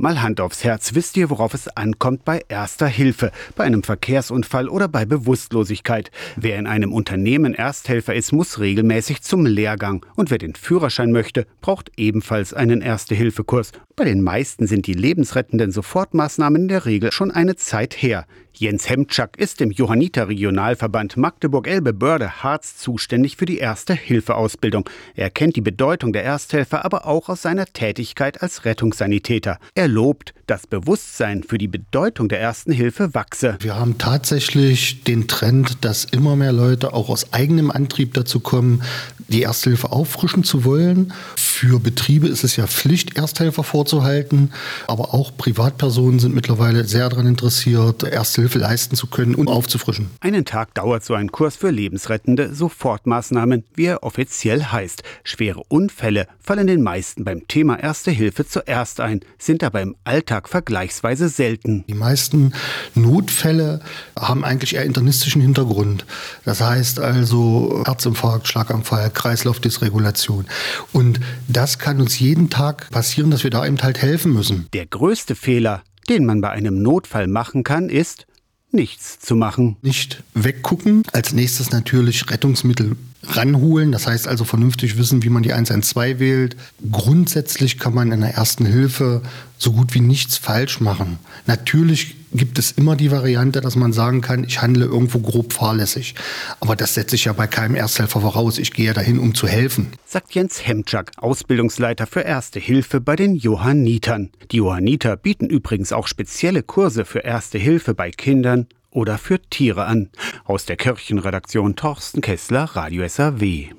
Mal Hand aufs Herz, wisst ihr, worauf es ankommt bei erster Hilfe, bei einem Verkehrsunfall oder bei Bewusstlosigkeit? Wer in einem Unternehmen Ersthelfer ist, muss regelmäßig zum Lehrgang. Und wer den Führerschein möchte, braucht ebenfalls einen Erste-Hilfe-Kurs. Bei den meisten sind die lebensrettenden Sofortmaßnahmen in der Regel schon eine Zeit her. Jens Hemczak ist im Johanniter Regionalverband Magdeburg-Elbe-Börde-Harz zuständig für die Erste-Hilfe-Ausbildung. Er kennt die Bedeutung der Ersthelfer aber auch aus seiner Tätigkeit als Rettungssanitäter. Er lobt, das Bewusstsein für die Bedeutung der Ersten Hilfe wachse. Wir haben tatsächlich den Trend, dass immer mehr Leute auch aus eigenem Antrieb dazu kommen, die Ersthilfe auffrischen zu wollen. Für Betriebe ist es ja Pflicht, Ersthelfer vorzuhalten, aber auch Privatpersonen sind mittlerweile sehr daran interessiert, Ersthilfe leisten zu können und aufzufrischen. Einen Tag dauert so ein Kurs für lebensrettende Sofortmaßnahmen, wie er offiziell heißt. Schwere Unfälle fallen den meisten beim Thema Erste Hilfe zuerst ein, sind aber im Alltag vergleichsweise selten. Die meisten Notfälle haben eigentlich eher internistischen Hintergrund. Das heißt also Herzinfarkt, Schlaganfall, Kreislaufdysregulation. Und das kann uns jeden Tag passieren, dass wir da eben halt helfen müssen. Der größte Fehler, den man bei einem Notfall machen kann, ist, nichts zu machen. Nicht weggucken. Als nächstes natürlich Rettungsmittel ranholen. Das heißt also vernünftig wissen, wie man die 112 wählt. Grundsätzlich kann man in der ersten Hilfe so gut wie nichts falsch machen. Natürlich gibt es immer die Variante, dass man sagen kann, ich handle irgendwo grob fahrlässig. Aber das setze ich ja bei keinem Ersthelfer voraus. Ich gehe dahin, um zu helfen. Sagt Jens Hemczak, Ausbildungsleiter für Erste Hilfe bei den Johannitern. Die Johanniter bieten übrigens auch spezielle Kurse für Erste Hilfe bei Kindern oder für Tiere an. Aus der Kirchenredaktion Torsten Kessler, Radio SAW.